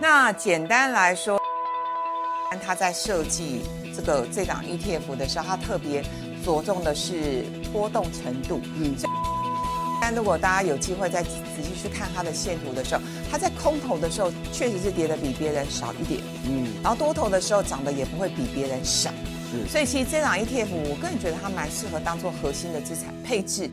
那简单来说，他在设计这个这档 ETF 的时候，他特别着重的是波动程度。嗯。但如果大家有机会再仔细去看它的线图的时候，它在空头的时候确实是跌的比别人少一点，嗯，然后多头的时候涨的也不会比别人少，是，所以其实这档 ETF 我个人觉得它蛮适合当做核心的资产配置。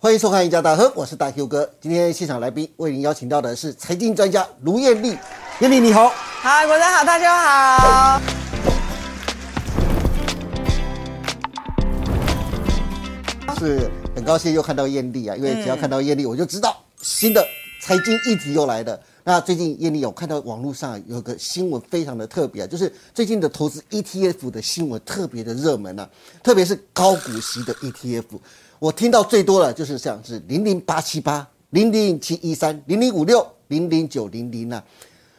欢迎收看《一家大亨》，我是大 Q 哥。今天现场来宾为您邀请到的是财经专家卢艳丽，艳丽你好，好，国家好，大家好，是很高兴又看到艳丽啊，因为只要看到艳丽，我就知道新的财经议题又来了。那最近艳丽有看到网络上有个新闻非常的特别啊，就是最近的投资 ETF 的新闻特别的热门啊，特别是高股息的 ETF。我听到最多的就是像是零零八七八、零零七一三、零零五六、零零九零零啊。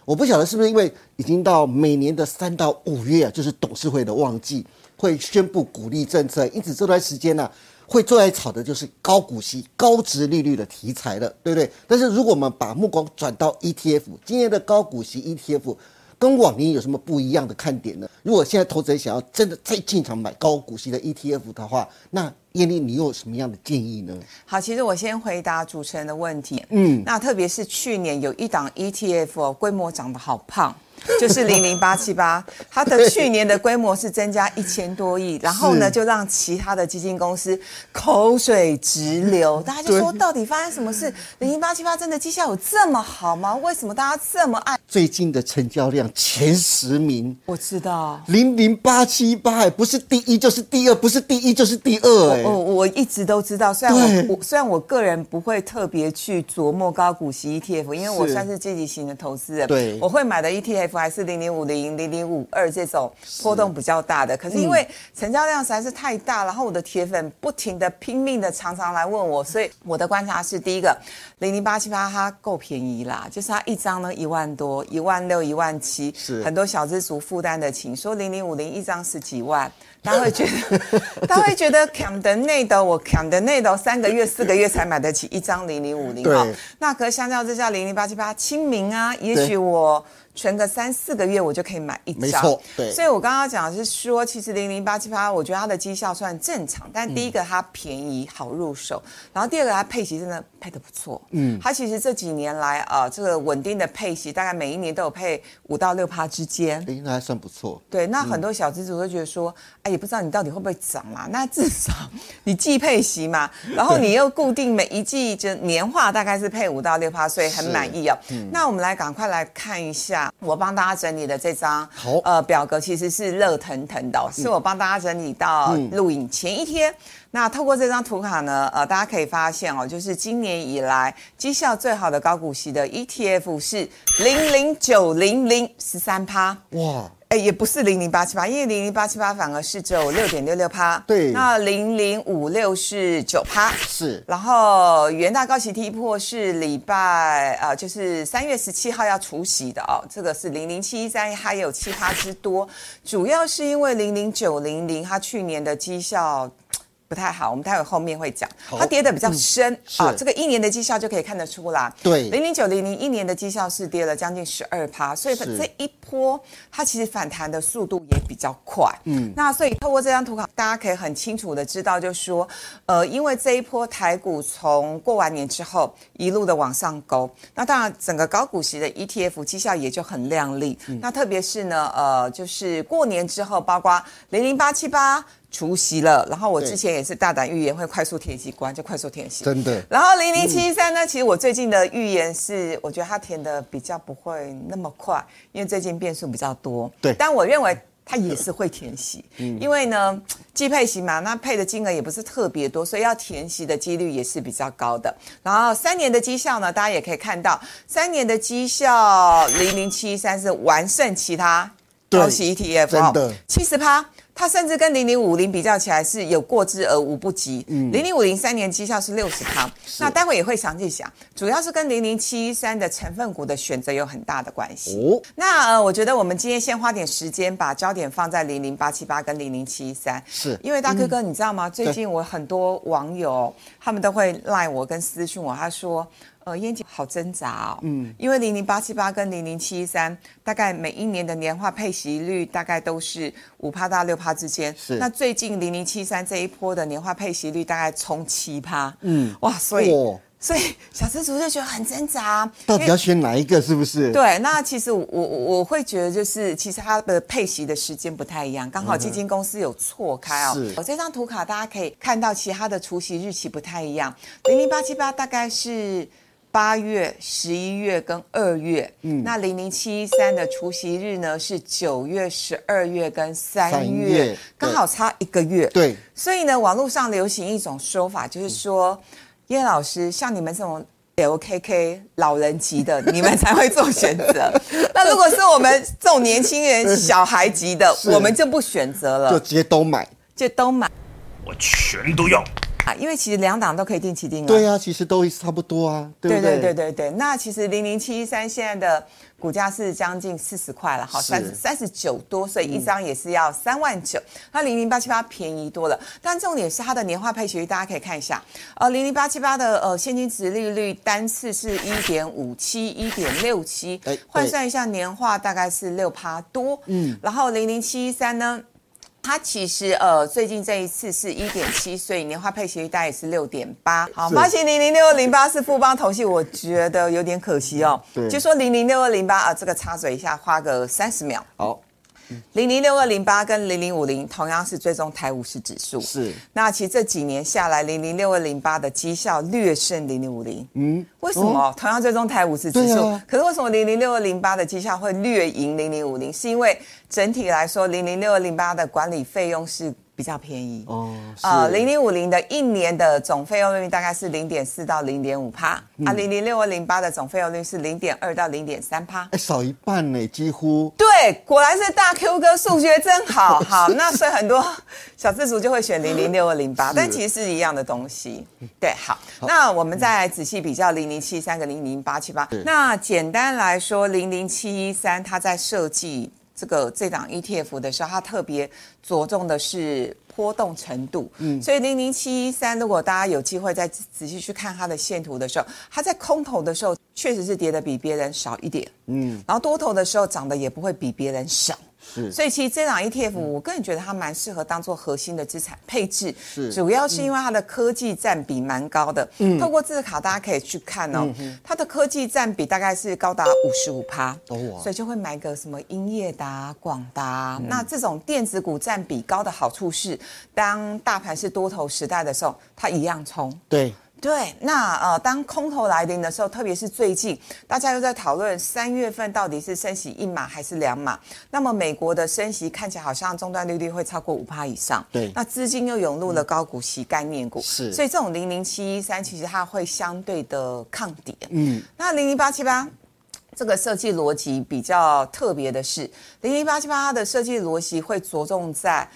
我不晓得是不是因为已经到每年的三到五月啊，就是董事会的旺季，会宣布鼓励政策，因此这段时间呢，会最爱炒的就是高股息、高值利率的题材了，对不对？但是如果我们把目光转到 ETF，今年的高股息 ETF 跟往年有什么不一样的看点呢？如果现在投资人想要真的再进场买高股息的 ETF 的话，那艳丽，你有什么样的建议呢？好，其实我先回答主持人的问题。嗯，那特别是去年有一档 ETF 规模长得好胖。就是零零八七八，它的去年的规模是增加一千多亿，然后呢，就让其他的基金公司口水直流。大家就说，到底发生什么事？零零八七八真的绩效有这么好吗？为什么大家这么爱？最近的成交量前十名，我知道零零八七八，不是第一就是第二，不是第一就是第二。哎，我我一直都知道，虽然我我虽然我个人不会特别去琢磨高股息 ETF，因为我算是积极型的投资人，对，我会买的 ETF。还是零零五零零零五二这种波动比较大的，可是因为成交量实在是太大，然后我的铁粉不停的拼命的常常来问我，所以我的观察是：第一个零零八七八它够便宜啦，就是它一张呢一万多，一万六一万七，是很多小资族负担得起。说零零五零一张十几万，他会觉得 他会觉得扛的内斗，我扛的内斗三个月四个月才买得起一张零零五零好，那可相较之下零零八七八亲民啊，也许我。存个三四个月，我就可以买一张。没错，对。所以我刚刚讲的是说，其实零零八七八，我觉得它的绩效算正常。但第一个它便宜好入手，然后第二个它配息真的配的不错。嗯，它其实这几年来啊，这个稳定的配息，大概每一年都有配五到六趴之间。哎，那还算不错。对，那很多小资主都觉得说，哎，也不知道你到底会不会涨嘛。那至少你既配息嘛，然后你又固定每一季就年化大概是配五到六趴，所以很满意哦。那我们来赶快来看一下。我帮大家整理的这张呃表格其实是热腾腾的，是我帮大家整理到录影前一天。那透过这张图卡呢，呃，大家可以发现哦，就是今年以来绩效最好的高股息的 ETF 是零零九零零十三趴哇。哎，也不是零零八七八，因为零零八七八反而是只有六点六六趴。对，那零零五六是九趴。是，然后元大高息踢破是礼拜呃，就是三月十七号要除息的哦，这个是零零七一三，还有七趴之多，主要是因为零零九零零它去年的绩效。不太好，我们待会后面会讲，它跌的比较深啊，这个一年的绩效就可以看得出来。对，零零九零零一年的绩效是跌了将近十二趴，所以这一波它其实反弹的速度也比较快。嗯，那所以透过这张图卡，大家可以很清楚的知道，就是说，呃，因为这一波台股从过完年之后一路的往上勾，那当然整个高股息的 ETF 绩效也就很亮丽。那特别是呢，呃，就是过年之后，包括零零八七八。除夕了，然后我之前也是大胆预言会快速填息关，就快速填息。真的。然后零零七三呢，其实我最近的预言是，我觉得它填的比较不会那么快，因为最近变数比较多。对。但我认为它也是会填息，因为呢，季配息嘛，那配的金额也不是特别多，所以要填息的几率也是比较高的。然后三年的绩效呢，大家也可以看到，三年的绩效零零七三是完胜其他高息 ETF，真的七十趴。它甚至跟零零五零比较起来是有过之而无不及。嗯零零五零三年绩效是六十趴，那待会也会详细讲，主要是跟零零七一三的成分股的选择有很大的关系。哦，那呃，我觉得我们今天先花点时间把焦点放在零零八七八跟零零七一三，是因为大哥哥你知道吗？最近我很多网友他们都会赖我跟私讯我，他说。呃，燕姐好挣扎哦，嗯，因为零零八七八跟零零七一三，大概每一年的年化配息率大概都是五趴到六趴之间。是，那最近零零七三这一波的年化配息率大概冲七趴，嗯，哇，所以所以小资族就觉得很挣扎，到底要选哪一个？是不是？对，那其实我我会觉得就是其实它的配息的时间不太一样，刚好基金公司有错开哦。是，我这张图卡大家可以看到，其他的除息日期不太一样，零零八七八大概是。八月、十一月跟二月，嗯，那零零七一三的除夕日呢是九月、十二月跟三月，刚好差一个月。对，所以呢，网络上流行一种说法，就是说叶老师像你们这种 LKK 老人级的，你们才会做选择。那如果是我们这种年轻人、小孩级的，我们就不选择了，就直接都买，就都买，我全都要。因为其实两档都可以定期定额，对呀，其实都差不多啊，对不对？对对对对对。那其实零零七一三现在的股价是将近四十块了，好三十三十九多，所以一张也是要三万九。那零零八七八便宜多了，但重点是它的年化配息率，大家可以看一下，呃，零零八七八的呃现金值利率单次是一点五七、一点六七，换算一下年化大概是六趴多。嗯，然后零零七一三呢？它其实呃，最近这一次是一点七，所以年化配息率大概是六点八。好，发行零零六二零八是富邦投信，我觉得有点可惜哦。对，就说零零六二零八啊，这个插嘴一下，花个三十秒。好。零零六二零八跟零零五零同样是追踪台五十指数，是。那其实这几年下来，零零六二零八的绩效略胜零零五零。嗯，为什么？同样追踪台五十指数，可是为什么零零六二零八的绩效会略赢零零五零？是因为整体来说，零零六二零八的管理费用是。比较便宜。哦，啊，零零五零的一年的总费用率大概是零点四到零点五帕，啊，零零六二零八的总费用率是零点二到零点三帕，哎，少一半呢，几乎。对，果然是大 Q 哥数学真好，好，那所以很多小资族就会选零零六二零八，但其实是一样的东西。对，好，那我们再仔细比较零零七三跟零零八七八，那简单来说，零零七一三它在设计。这个这档 ETF 的时候，它特别着重的是波动程度。嗯，所以零零七一三，如果大家有机会再仔细去看它的线图的时候，它在空头的时候确实是跌的比别人少一点。嗯，然后多头的时候涨的也不会比别人少。是，所以其实这档 ETF 我个人觉得它蛮适合当做核心的资产配置，是，主要是因为它的科技占比蛮高的。嗯，透过字卡大家可以去看哦，它的科技占比大概是高达五十五趴，哦，所以就会买个什么英业达、广达，那这种电子股占比高的好处是，当大盘是多头时代的时候，它一样冲。对。对，那呃，当空头来临的时候，特别是最近，大家又在讨论三月份到底是升息一码还是两码。那么美国的升息看起来好像终端利率会超过五趴以上。对，那资金又涌入了高股息概念股。是，所以这种零零七一三其实它会相对的抗跌。嗯，那零零八七八这个设计逻辑比较特别的是，零零八七八它的设计逻辑会着重在。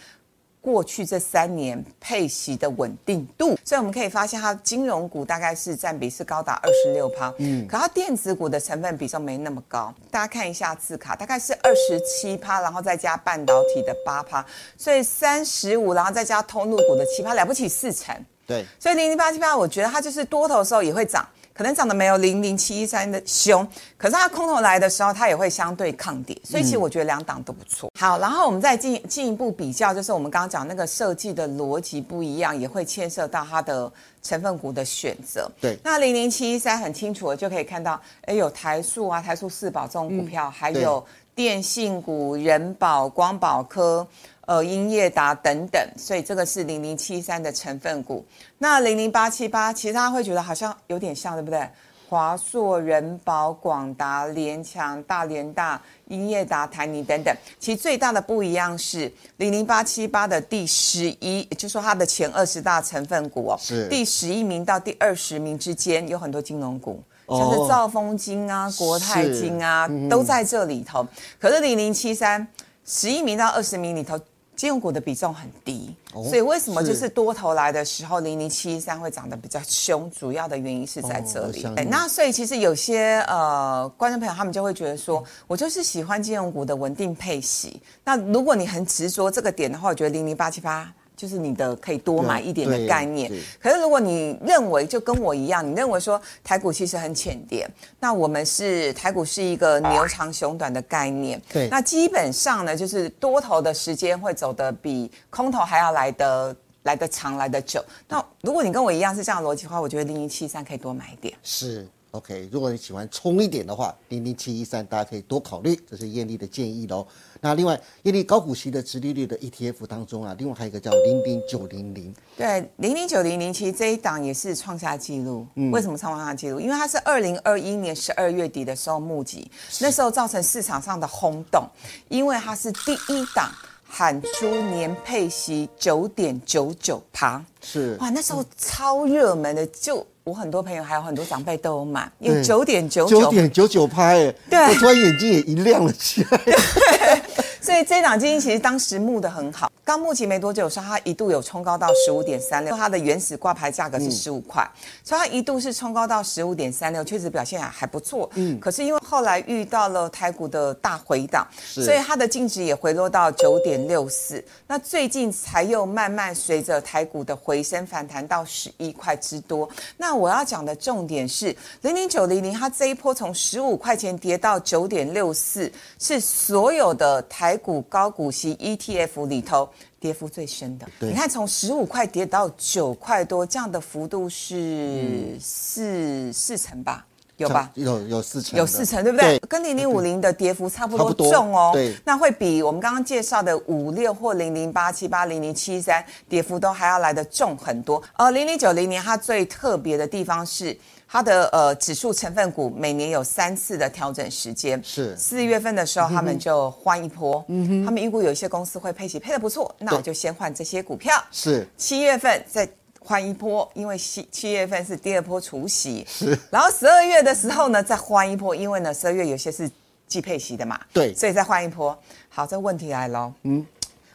过去这三年配息的稳定度，所以我们可以发现，它金融股大概是占比是高达二十六趴，嗯，可它电子股的成分比重没那么高。大家看一下字卡，大概是二十七趴，然后再加半导体的八趴，所以三十五，然后再加通路股的七趴，了不起四成。对，所以零零八七八，我觉得它就是多头的时候也会涨。可能涨得没有零零七一三的凶，可是它空头来的时候，它也会相对抗跌，所以其实我觉得两档都不错。好，然后我们再进进一步比较，就是我们刚刚讲那个设计的逻辑不一样，也会牵涉到它的成分股的选择。对，那零零七一三很清楚的就可以看到，哎，有台塑啊、台塑四宝这种股票，还有电信股、人保、光宝科。呃，英业达等等，所以这个是零零七三的成分股。那零零八七八，其实大家会觉得好像有点像，对不对？华硕、人保、广达、联强、大连大、英业达、台泥等等，其实最大的不一样是零零八七八的第十一，就是说它的前二十大成分股哦，是第十一名到第二十名之间有很多金融股，像是兆丰金啊、国泰金啊，都在这里头。可是零零七三十一名到二十名里头。金融股的比重很低，所以为什么就是多头来的时候，零零七三会涨得比较凶？主要的原因是在这里。哦那所以其实有些呃观众朋友他们就会觉得说，我就是喜欢金融股的稳定配息。那如果你很执着这个点的话，我觉得零零八七八。就是你的可以多买一点的概念，可是如果你认为就跟我一样，你认为说台股其实很浅点，那我们是台股是一个牛长熊短的概念，对。那基本上呢，就是多头的时间会走得比空头还要来的来的长，来的久。那如果你跟我一样是这样的逻辑的话，我觉得零零七三可以多买一点。是 OK，如果你喜欢冲一点的话，零零七一三大家可以多考虑，这是艳丽的建议喽。那另外，艳丽高股息的直利率的 ETF 当中啊，另外还有一个叫零零九零零，对，零零九零零其实这一档也是创下纪录。为什么创下纪录？因为它是二零二一年十二月底的时候募集，那时候造成市场上的轰动，因为它是第一档喊出年配息九点九九趴。是哇，那时候超热门的，就我很多朋友还有很多长辈都有买，因为对九点九九。九，点九九拍，哎，对。我突然眼睛也一亮了起来。所以这档基金其实当时募的很好，刚募集没多久的时候，它一度有冲高到十五点三六，它的原始挂牌价格是十五块，所以它一度是冲高到十五点三六，确实表现还还不错。嗯，可是因为后来遇到了台股的大回档，所以它的净值也回落到九点六四，那最近才又慢慢随着台股的回升反弹到十一块之多。那我要讲的重点是零零九零零，它这一波从十五块钱跌到九点六四，是所有的台股高股息 ETF 里头。跌幅最深的，你看从十五块跌到九块多，这样的幅度是四、四成吧？有吧？有有四成，有四成，对不对？跟零零五零的跌幅差不多重哦。对。那会比我们刚刚介绍的五六或零零八七八、零零七三跌幅都还要来得重很多。呃，零零九零年它最特别的地方是。它的呃指数成分股每年有三次的调整时间，是。四月份的时候他们就换一波，嗯哼。他们预估有一些公司会配息配的不错，那我就先换这些股票，是。七月份再换一波，因为七七月份是第二波除息，是，然后十二月的时候呢再换一波，因为呢十二月有些是季配息的嘛，对。所以再换一波。好，这问题来喽，嗯，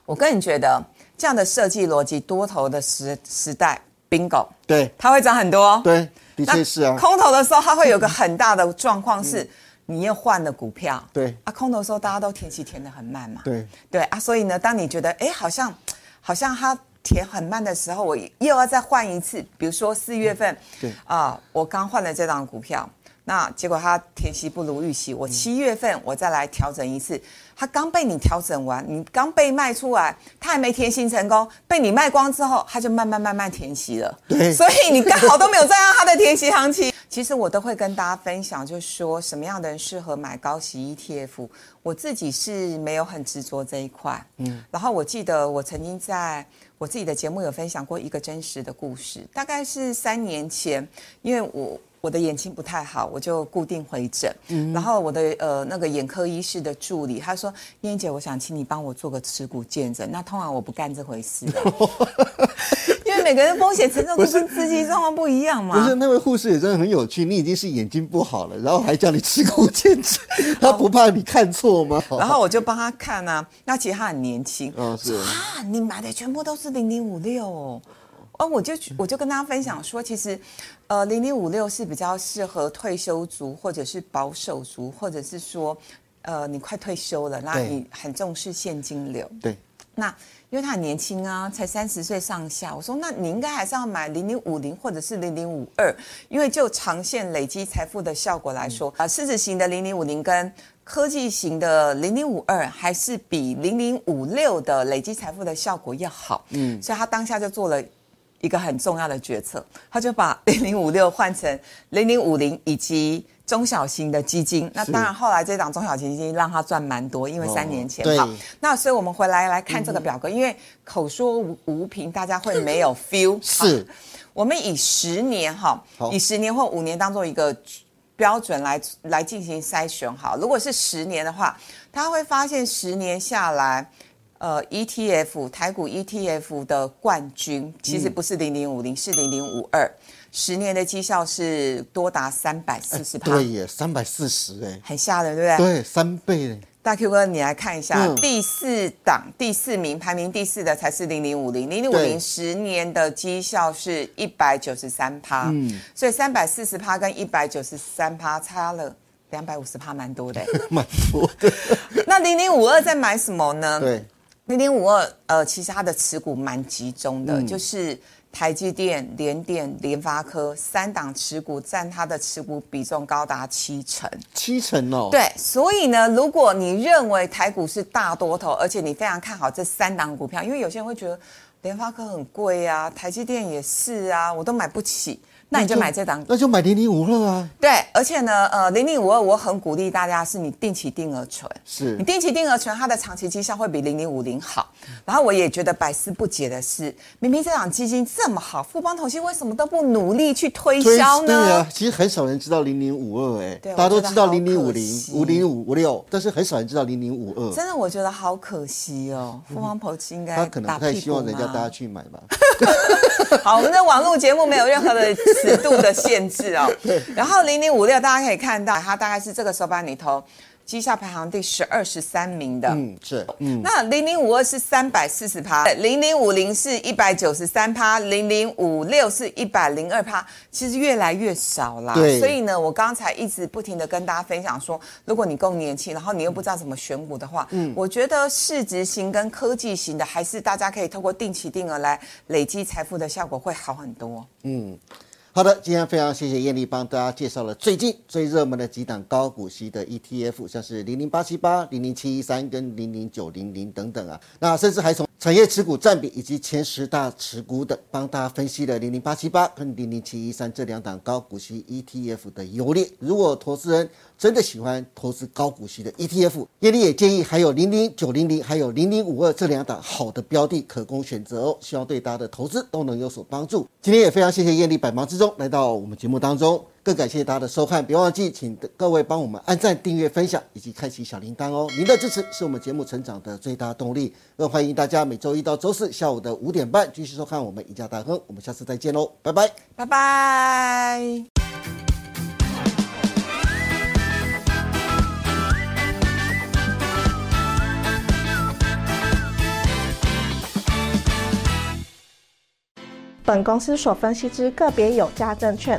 我个人觉得这样的设计逻辑，多头的时时代，bingo，对。它会涨很多，对，的确是啊，空头的时候，它会有个很大的状况是，你又换了股票。对。啊，空头的时候大家都填息填的很慢嘛。对。对啊，所以呢，当你觉得哎，好像好像它填很慢的时候，我又要再换一次。比如说四月份，对啊，我刚换了这档股票。那结果它填息不如预期，我七月份我再来调整一次，它刚被你调整完，你刚被卖出来，它还没填息成功，被你卖光之后，它就慢慢慢慢填息了。对所以你刚好都没有站上它的填息行情。其实我都会跟大家分享，就是说什么样的人适合买高息 ETF。我自己是没有很执着这一块，嗯。然后我记得我曾经在我自己的节目有分享过一个真实的故事，大概是三年前，因为我。我的眼睛不太好，我就固定回诊。嗯然后我的呃那个眼科医师的助理他说：“燕姐，我想请你帮我做个耻骨见证。”那通常我不干这回事，每个人风险承受度跟资金状况不一样嘛。不是那位护士也真的很有趣，你已经是眼睛不好了，然后还叫你持股见证，他不怕你看错吗？然后我就帮他看啊，那其实他很年轻，嗯是啊，你买的全部都是零零五六哦。哦，我就我就跟大家分享说，其实，呃，零零五六是比较适合退休族，或者是保守族，或者是说，呃，你快退休了，那对你很重视现金流。对，那因为他很年轻啊，才三十岁上下，我说那你应该还是要买零零五零或者是零零五二，因为就长线累积财富的效果来说，啊、狮子型的零零五零跟科技型的零零五二还是比零零五六的累积财富的效果要好。嗯，所以他当下就做了。一个很重要的决策，他就把零零五六换成零零五零以及中小型的基金。那当然，后来这档中小型基金让他赚蛮多，因为三年前对好。那所以我们回来来看这个表格，因为口说无无凭，大家会没有 feel。是好，我们以十年哈，以十年或五年当做一个标准来来进行筛选。好，如果是十年的话，他会发现十年下来。呃，ETF 台股 ETF 的冠军其实不是零零五零，是零零五二，十年的绩效是多达三百四十趴，对耶，三百四十哎，很吓人，对不对？对，三倍哎，大 Q 哥，你来看一下，嗯第四档第四名排名第四的才是零零五零，零零五零十年的绩效是一百九十三趴，嗯所以三百四十趴跟一百九十三趴差了两百五十趴，蛮多的。蛮多的。那零零五二在买什么呢？对，零零五二，呃，其实它的持股蛮集中的，嗯就是台积电、联电、联发科三档持股占它的持股比重高达七成。七成哦。对，所以呢，如果你认为台股是大多头，而且你非常看好这三档股票，因为有些人会觉得联发科很贵啊，台积电也是啊，我都买不起，那你就买这档那就买零零五二啊。对，而且呢，呃，零零五二我很鼓励大家是你定期定额存，是你定期定额存，它的长期绩效会比零零五零好。然后我也觉得百思不解的是，明明这档基金这么好，富邦投信为什么都不努力去推推销呢？对啊，其实很少人知道零零五二，哎，对大家都知道零零五零、五零五五六，但是很少人知道零零五二。真的，我觉得好可惜哦。富邦投信应该他可能打不太希望人家大家去买吧。好，我们的网络节目没有任何的尺度的限制哦。然后零零五六大家可以看到，它大概是这个手板里头绩效排行第十二、十三名的。嗯，是，嗯，那零零五二是三百四十趴，零零五零是一百九十三趴，零零五六是一百零二趴，其实越来越少啦。对所以呢，我刚才一直不停的跟大家分享说，如果你够年轻，然后你又不知道怎么选股的话，嗯，我觉得市值型跟科技型的，还是大家可以透过定期定额来累积财富的效果会好很多。好的，今天非常谢谢艳丽帮大家介绍了最近最热门的几档高股息的 ETF，像是零零八七八、零零七一三跟零零九零零等等啊，那甚至还从产业持股占比以及前十大持股等，帮大家分析了零零八七八跟零零七一三这两档高股息 ETF 的优劣。如果投资人真的喜欢投资高股息的 ETF，艳丽也建议还有零零九零零还有零零五二这两档好的标的可供选择哦，希望对大家的投资都能有所帮助。今天也非常谢谢艳丽百忙之中来到我们节目当中，更感谢大家的收看，别忘记请各位帮我们按赞、订阅、分享以及开启小铃铛哦。您的支持是我们节目成长的最大动力，更欢迎大家每周一到周四下午的五点半继续收看我们赢家大亨，我们下次再见喽，拜拜。拜拜。本公司所分析之个别有价证券，